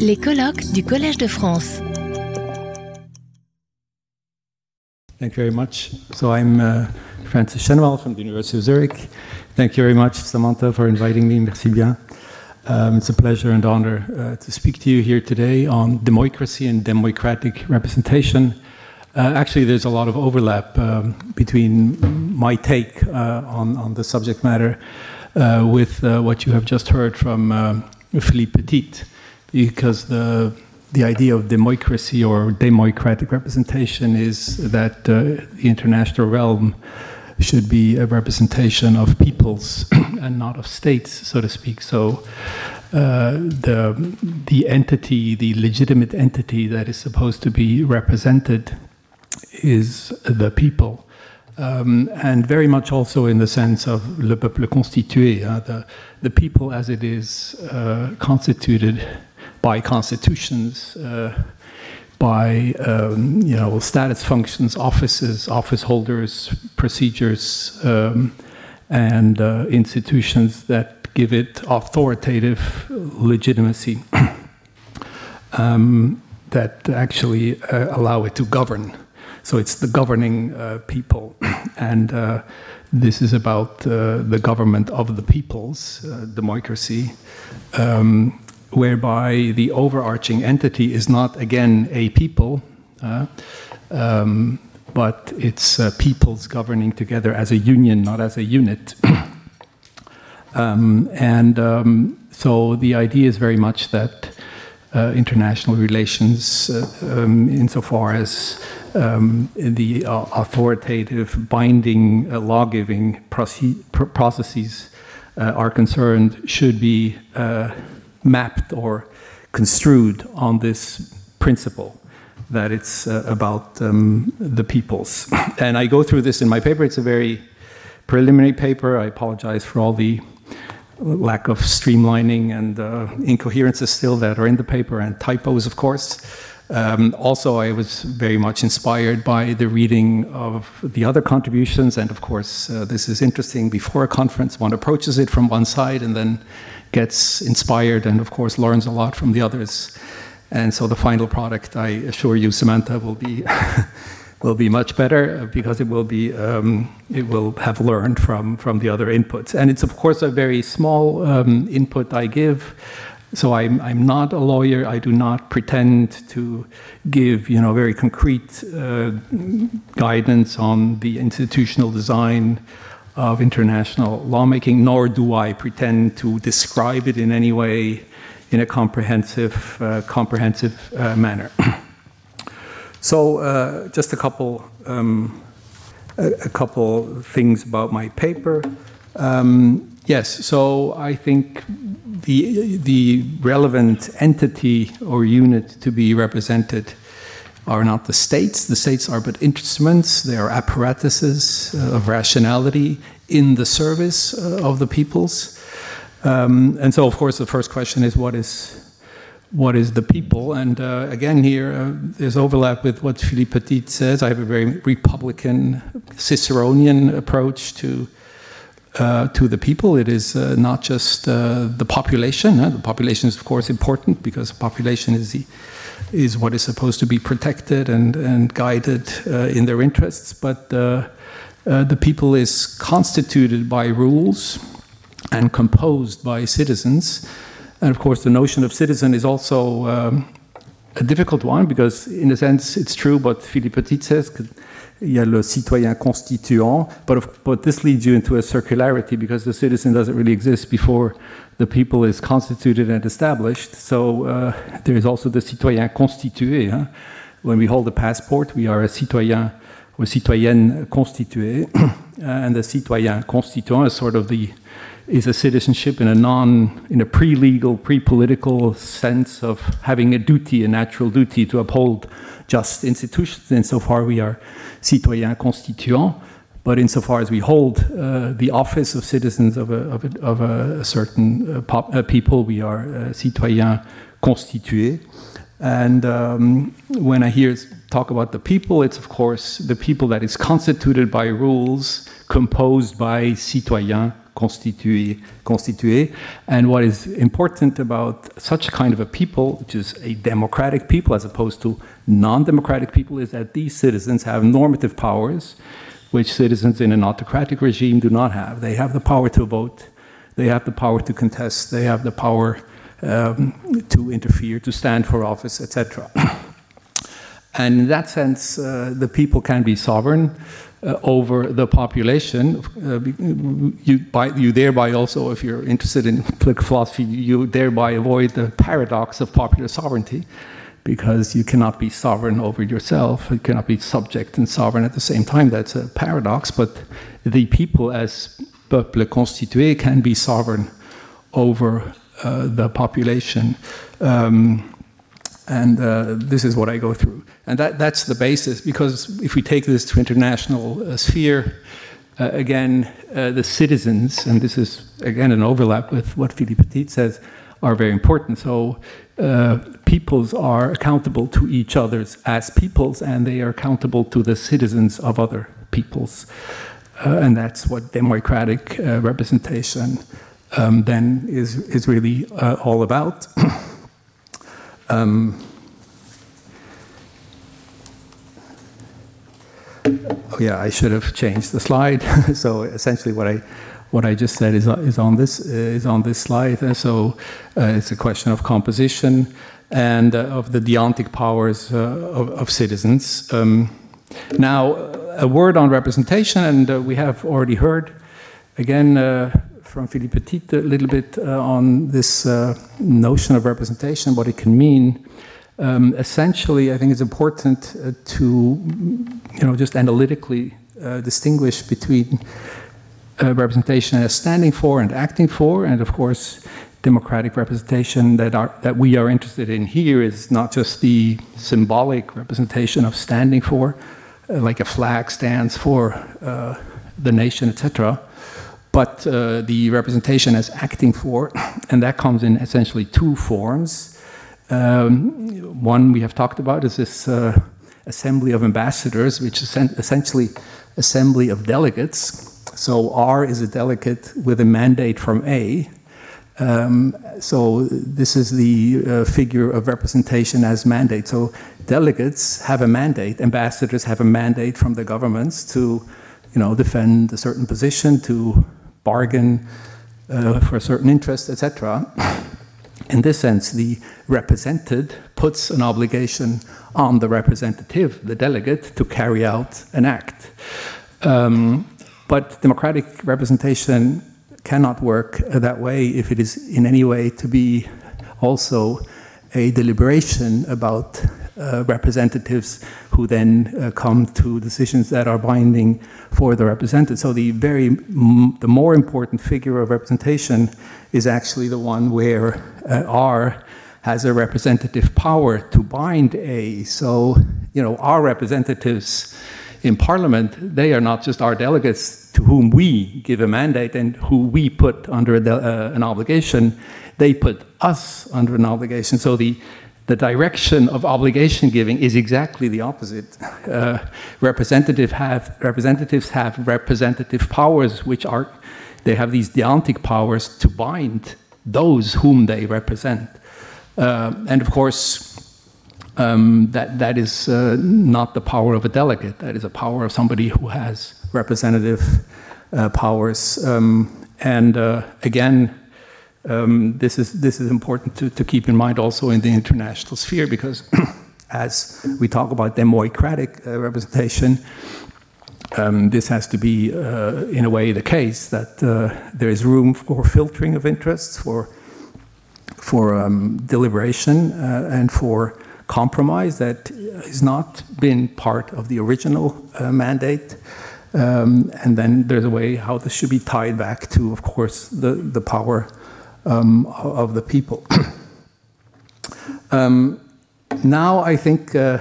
Les colloques du Collège de France. Thank you very much. So I'm uh, Francis Cheneval from the University of Zurich. Thank you very much, Samantha, for inviting me. Merci bien. Um, it's a pleasure and honor uh, to speak to you here today on democracy and democratic representation. Uh, actually, there's a lot of overlap um, between my take uh, on, on the subject matter uh, with uh, what you have just heard from Philippe Petit, because the the idea of democracy or democratic representation is that uh, the international realm should be a representation of peoples and not of states, so to speak. So uh, the the entity, the legitimate entity that is supposed to be represented, is the people. Um, and very much also in the sense of le peuple constitué, uh, the, the people as it is uh, constituted by constitutions, uh, by um, you know status functions, offices, office holders, procedures, um, and uh, institutions that give it authoritative legitimacy um, that actually uh, allow it to govern. So it's the governing uh, people, and uh, this is about uh, the government of the peoples, democracy, um, whereby the overarching entity is not again a people, uh, um, but it's uh, peoples governing together as a union, not as a unit. um, and um, so the idea is very much that uh, international relations, uh, um, insofar as um, the uh, authoritative, binding, uh, law giving proce- pr- processes are concerned, should be mapped or construed on this principle that it's uh, about um, the peoples. And I go through this in my paper. It's a very preliminary paper. I apologize for all the lack of streamlining and uh, incoherences still that are in the paper and typos, of course. Um, also, I was very much inspired by the reading of the other contributions, and of course, uh, this is interesting. Before a conference, one approaches it from one side and then gets inspired, and of course, learns a lot from the others. And so, the final product, I assure you, Samantha, will be will be much better because it will be um, it will have learned from from the other inputs. And it's of course a very small um, input I give. So I'm, I'm not a lawyer. I do not pretend to give, you know, very concrete uh, guidance on the institutional design of international lawmaking, nor do I pretend to describe it in any way in a comprehensive, uh, comprehensive uh, manner. so, uh, just a couple, um, a, a, couple things about my paper. Um, yes, so I think the, the relevant entity or unit to be represented are not the states. The states are but instruments, they are apparatuses uh, of rationality in the service uh, of the peoples. Um, and so, of course, the first question is what is what is the people? And uh, again, here uh, there's overlap with what Philippe Petit says. I have a very Republican, Ciceronian approach to uh, to the people. It is uh, not just uh, the population. the population is, of course, important because the population is the, is what is supposed to be protected and and guided uh, in their interests. But the people is constituted by rules and composed by citizens. And of course, the notion of citizen is also um, a difficult one because, in a sense, it's true what Philippe Petit says. Il y a citoyen constituant, but, of, but this leads you into a circularity because the citizen doesn't really exist before the people is constituted and established. So uh, there is also the citoyen constitué. Huh? When we hold a passport, we are a citoyen or citoyenne constituée, and the citoyen constituant is sort of the is a citizenship in a non in a pre-legal pre-political sense of having a duty a natural duty to uphold just institutions. Insofar we are citoyens constituants but insofar as we hold uh, the office of citizens of a, of a, of a certain uh, pop, uh, people we are uh, citoyens constitués. And um, when I hear talk about the people, it's of course the people that is constituted by rules composed by citoyens constitué, constitué. And what is important about such kind of a people, which is a democratic people as opposed to non-democratic people, is that these citizens have normative powers, which citizens in an autocratic regime do not have. They have the power to vote, they have the power to contest, they have the power um, to interfere, to stand for office, etc. and in that sense, uh, the people can be sovereign over the population. Uh, you, by, you thereby also, if you're interested in political philosophy, you thereby avoid the paradox of popular sovereignty because you cannot be sovereign over yourself. You cannot be subject and sovereign at the same time. That's a paradox. But the people, as peuple constitué, can be sovereign over uh, the population. Um, and uh, this is what I go through. And that, that's the basis, because if we take this to international uh, sphere, uh, again, uh, the citizens, and this is again an overlap with what Philippe Petit says, are very important. So uh, peoples are accountable to each others as peoples, and they are accountable to the citizens of other peoples. Uh, and that's what democratic representation um, then is, is really all about. Um, oh yeah, I should have changed the slide. so essentially, what I what I just said is, is on this is on this slide. Uh, so uh, it's a question of composition and uh, of the deontic powers uh, of, of, citizens. Um, now, a word on representation, and uh, we have already heard again uh, from Philippe Petit a little bit uh, on this uh, notion of representation, what it can mean. Um, essentially, I think it's important uh, to, you know, just analytically uh, distinguish between uh, representation as standing for and acting for, and of course, democratic representation that are that we are interested in here is not just the symbolic representation of standing for, uh, like a flag stands for the nation, etc but uh, the representation as acting for, and that comes in essentially two forms. Um, one we have talked about is this uh, assembly of ambassadors, which is essentially assembly of delegates. So R is a delegate with a mandate from A. Um, so this is the uh, figure of representation as mandate. So delegates have a mandate, ambassadors have a mandate from the governments to, you know, defend a certain position, to bargain uh, for a certain interest, etc. In this sense, the represented puts an obligation on the representative, the delegate, to carry out an act. Um, but democratic representation cannot work that way if it is in any way to be also a deliberation about uh, representatives who then uh, come to decisions that are binding for the represented. So the very the more important figure of representation is actually the one where uh, R has a representative power to bind A. So you know our representatives in Parliament they are not just our delegates to whom we give a mandate and who we put under uh, an obligation. They put us under an obligation. So the the direction of obligation giving is exactly the opposite. Uh, representative have, representatives have representative powers, which are, they have these deontic powers to bind those whom they represent. Uh, and of course, um, that, that is uh, not the power of a delegate, that is a power of somebody who has representative uh, powers. Um, and uh, again, um, this, is, this is important to, to keep in mind also in the international sphere because as we talk about democratic uh, representation, um, this has to be, uh, in a way, the case that uh, there is room for filtering of interests, for, for um, deliberation, uh, and for compromise that has not been part of the original uh, mandate. Um, and then there's a way how this should be tied back to, of course, the, the power um, of the people. um, now I think uh,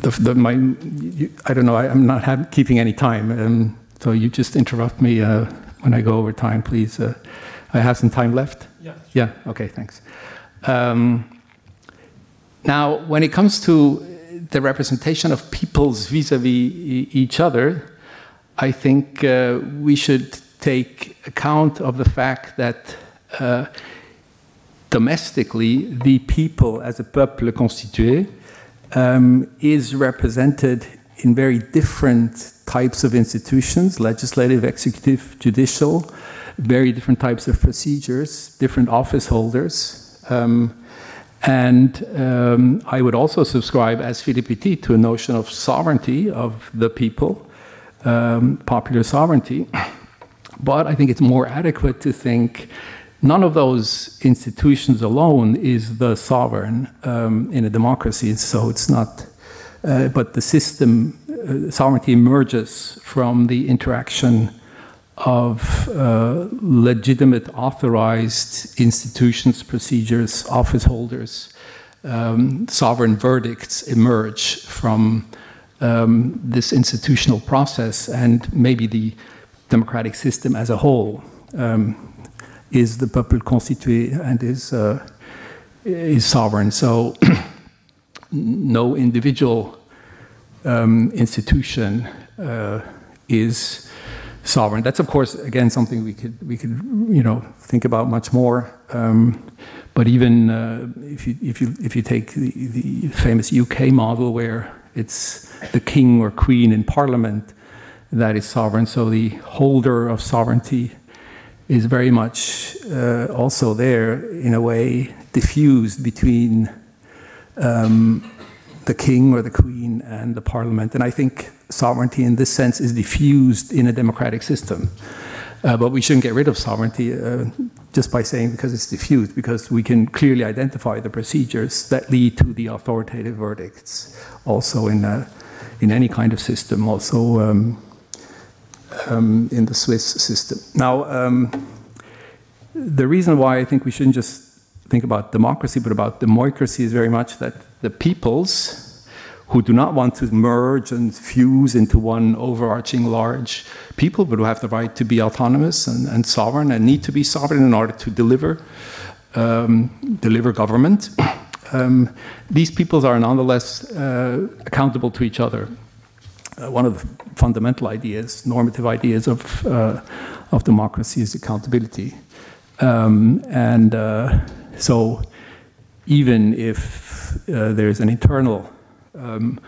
the, the, my, you, I don't know, I, am not have, keeping any time, um, so you just interrupt me uh, when I go over time, please. Uh, I have some time left? Yeah. Yeah, okay, thanks. Um, now, when it comes to the representation of peoples vis a vis each other, I think uh, we should take account of the fact that uh, domestically, the people as a peuple constitué um, is represented in very different types of institutions legislative, executive, judicial, very different types of procedures, different office holders. Um, and um, I would also subscribe, as Petit, to a notion of sovereignty of the people, um, popular sovereignty. But I think it's more adequate to think none of those institutions alone is the sovereign um, in a democracy. So it's not, uh, but the system, uh, sovereignty emerges from the interaction of uh, legitimate authorized institutions, procedures, office holders. Um, sovereign verdicts emerge from um, this institutional process, and maybe the democratic system as a whole um, is the peuple constitué and is, uh, is sovereign. So, no individual um, institution uh, is sovereign. That's of course again something we could we could you know think about much more. Um, but even uh, if you if you if you take the, the, famous UK model where it's the king or queen in parliament that is sovereign, so the holder of sovereignty is very much uh, also there in a way diffused between um, the king or the queen and the parliament. And I think sovereignty in this sense is diffused in a democratic system. Uh, but we shouldn't get rid of sovereignty uh, just by saying because it's diffused, because we can clearly identify the procedures that lead to the authoritative verdicts, also in, a, in any kind of system, also um, um, in the Swiss system. Now, um, the reason why I think we shouldn't just think about democracy, but about demoicracy is very much that the peoples who do not want to merge and fuse into one overarching large people, but who have the right to be autonomous and, and sovereign and need to be sovereign in order to deliver, um, deliver government. Um, these peoples are nonetheless uh, accountable to each other. Uh, one of the fundamental ideas, normative ideas of, uh, of democracy is accountability. Um, and uh, so even if there's an internal um,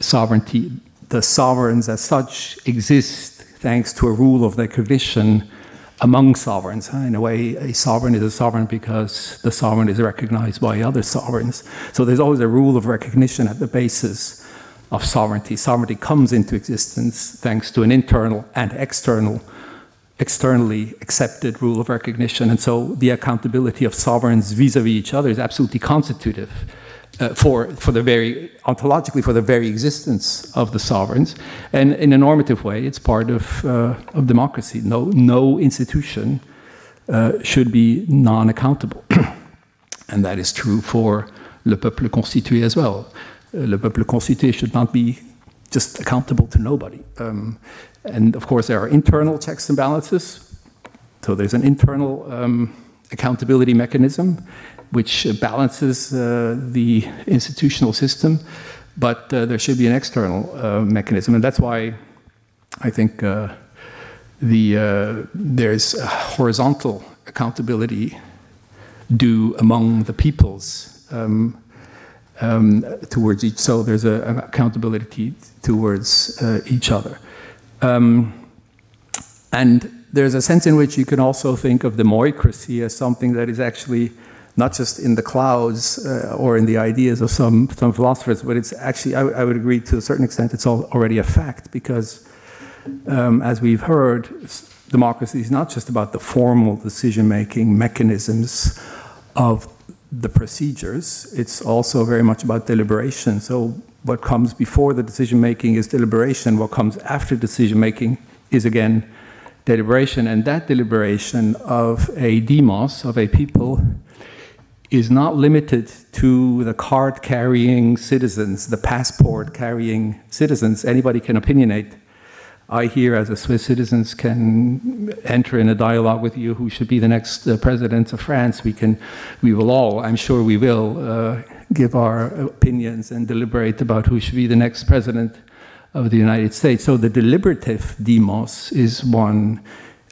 sovereignty, the sovereigns as such exist thanks to a rule of recognition among sovereigns. In a way, a sovereign is a sovereign because the sovereign is recognized by other sovereigns. So there's always a rule of recognition at the basis of sovereignty. Sovereignty comes into existence thanks to an internal and external, externally accepted rule of recognition. And so the accountability of sovereigns vis a vis each other is absolutely constitutive uh, for, for the very, ontologically, for the very existence of the sovereigns. And in a normative way, it's part of, uh, of democracy. No, no institution uh, should be non accountable. and that is true for le peuple constitué as well. Uh, le peuple constitué should not be just accountable to nobody. Um, and of course, there are internal checks and balances. So there's an internal um, accountability mechanism which balances uh, the institutional system, but uh, there should be an external uh, mechanism, and that's why I think the there's horizontal accountability due among the peoples um, um, towards each. So there's a, an accountability towards uh, each other. Um, and there's a sense in which you can also think of democracy as something that is actually not just in the clouds uh, or in the ideas of some, some philosophers, but it's actually, I, I would agree to a certain extent, it's already a fact because, um, as we've heard, democracy is not just about the formal decision making mechanisms of the procedures, it's also very much about deliberation. So, what comes before the decision making is deliberation, what comes after decision making is again deliberation, and that deliberation of a demos, of a people, is not limited to the card carrying citizens, the passport carrying citizens. Anybody can opinionate. I here, as a Swiss citizen, can enter in a dialogue with you who should be the next uh, president of France. We can, we will all, I'm sure we will, uh, give our opinions and deliberate about who should be the next president of the United States. So the deliberative demos is one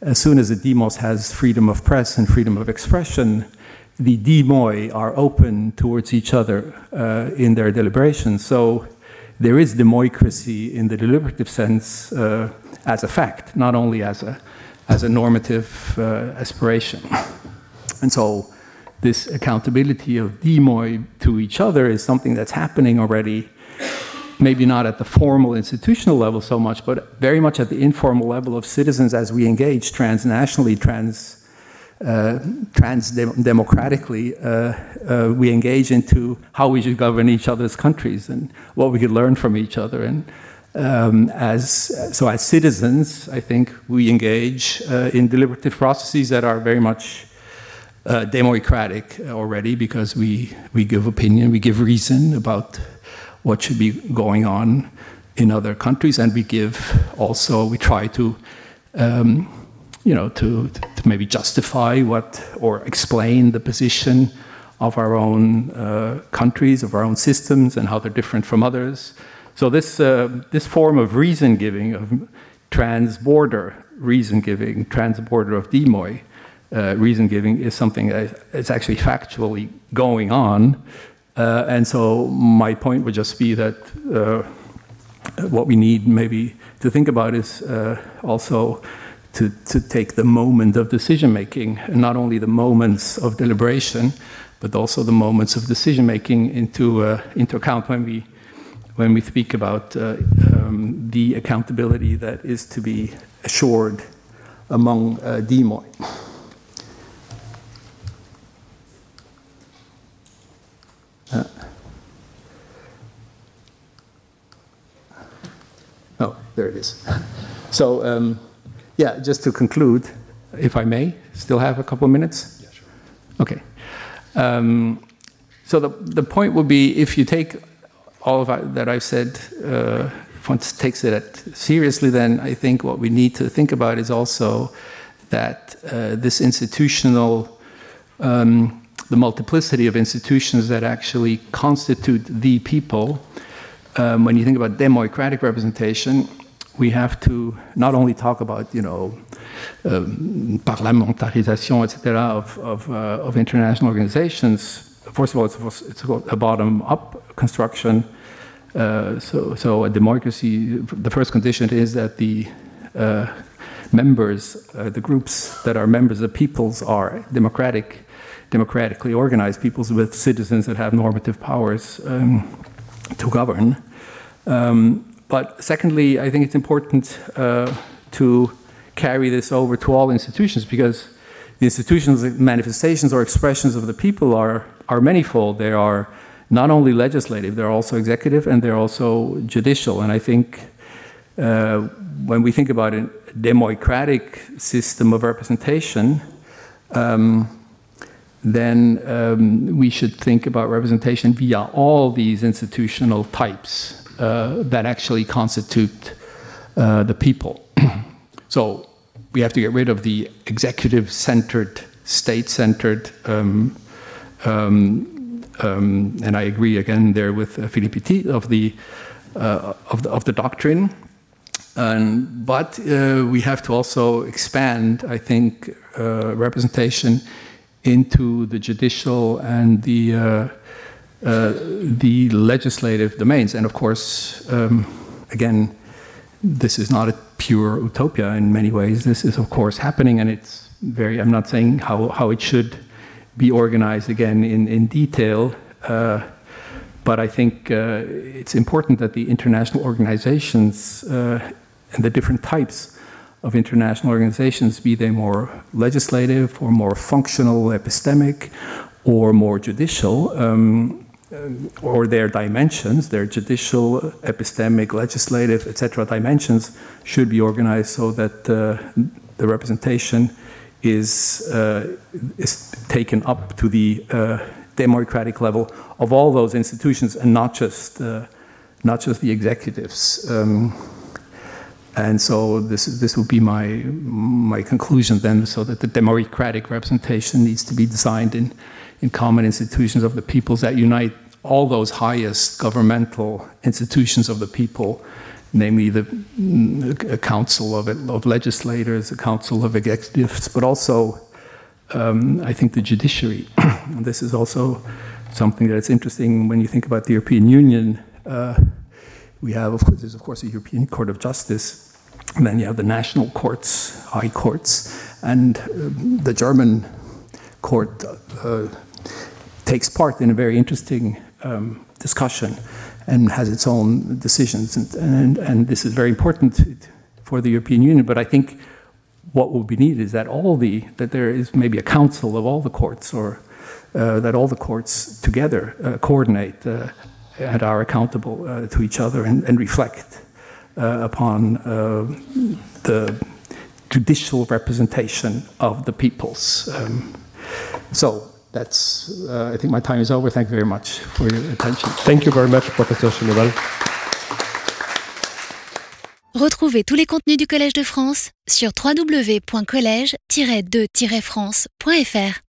as soon as the demos has freedom of press and freedom of expression, the demoi are open towards each other uh, in their deliberations. So there is democracy in the deliberative sense uh, as a fact, not only as a, as a normative uh, aspiration. And so this accountability of demoi to each other is something that's happening already, maybe not at the formal institutional level so much, but very much at the informal level of citizens as we engage transnationally, trans uh, trans-democratically, uh, uh, we engage into how we should govern each other's countries and what we could learn from each other. And um, as so, as citizens, I think we engage in deliberative processes that are very much uh, democratic already because we we give opinion, we give reason about what should be going on in other countries, and we give also we try to. Um, you know, to, to maybe justify what or explain the position of our own uh, countries, of our own systems, and how they're different from others. So this uh, this form of reason giving, of trans-border reason giving, trans-border of demoi uh, reason giving, is something that is actually factually going on. Uh, and so my point would just be that uh, what we need maybe to think about is uh, also to, to take the moment of decision making, and not only the moments of deliberation, but also the moments of decision making into, uh, into account when we, when we speak about uh, um, the accountability that is to be assured among uh, demoi. Uh, oh, there it is. So, um, yeah, just to conclude, if I may, still have a couple of minutes? Yeah, sure. Okay. Um, so the, the point would be if you take all of that I've said, uh, if one takes it seriously, then I think what we need to think about is also that uh, this institutional, um, the multiplicity of institutions that actually constitute the people, um, when you think about democratic representation, we have to not only talk about, you know, um, parlementarisation, etc., of, of, uh, of, international organizations. First of all, it's, it's a bottom-up construction. Uh, so, so a democracy, the first condition is that the uh, members, uh, the groups that are members of peoples are democratic, democratically organized peoples with citizens that have normative powers um, to govern. Um, but secondly, I think it's important uh, to carry this over to all institutions because the institutions, manifestations or expressions of the people are, are manifold. They are not only legislative, they're also executive and they're also judicial. And I think uh, when we think about a democratic system of representation, um, then um, we should think about representation via all these institutional types uh, that actually constitute uh, the people. so we have to get rid of the executive centered, state centered, um, um, um, and I agree again there with uh, Philippe Petit of the, uh, of the, of the doctrine. But uh, we have to also expand, I think, uh, representation into the judicial and the uh, the legislative domains. And of course, um, again, this is not a pure utopia in many ways. This is, of course, happening, and it's very, I'm not saying how, how it should be organized again in, in detail. Uh, but I think uh, it's important that the international organizations uh, and the different types of international organizations, be they more legislative or more functional, epistemic, or more judicial, um, um, or their dimensions, their judicial, epistemic, legislative, etc. dimensions should be organized so that uh, the representation is, uh, is taken up to the uh, democratic level of all those institutions and not just, uh, not just the executives. Um, and so this, this would be my, my conclusion then, so that the democratic representation needs to be designed in in common institutions of the peoples that unite all those highest governmental institutions of the people namely the a council of, of legislators, a council of executives, but also, um, I think, the judiciary. this is also something that's interesting when you think about the European Union. Uh, we have, of course, there's of course a European Court of Justice, and then you have the national courts, high courts, and um, the German court uh, takes part in a very interesting um, discussion and has its own decisions. And, and, and, this is very important for the European Union. But I think what will be needed is that all the that there is maybe a council of all the courts, or uh, that all the courts together uh, coordinate uh, and are accountable uh, to each other and, and reflect uh, upon uh, the judicial representation of the peoples. Um, so that's, uh, I think my time is over. Thank you very much for your attention. Thank you very much, Professor Cheneval. Retrouvez tous les contenus du Collège de France sur www.colège-2-france.fr.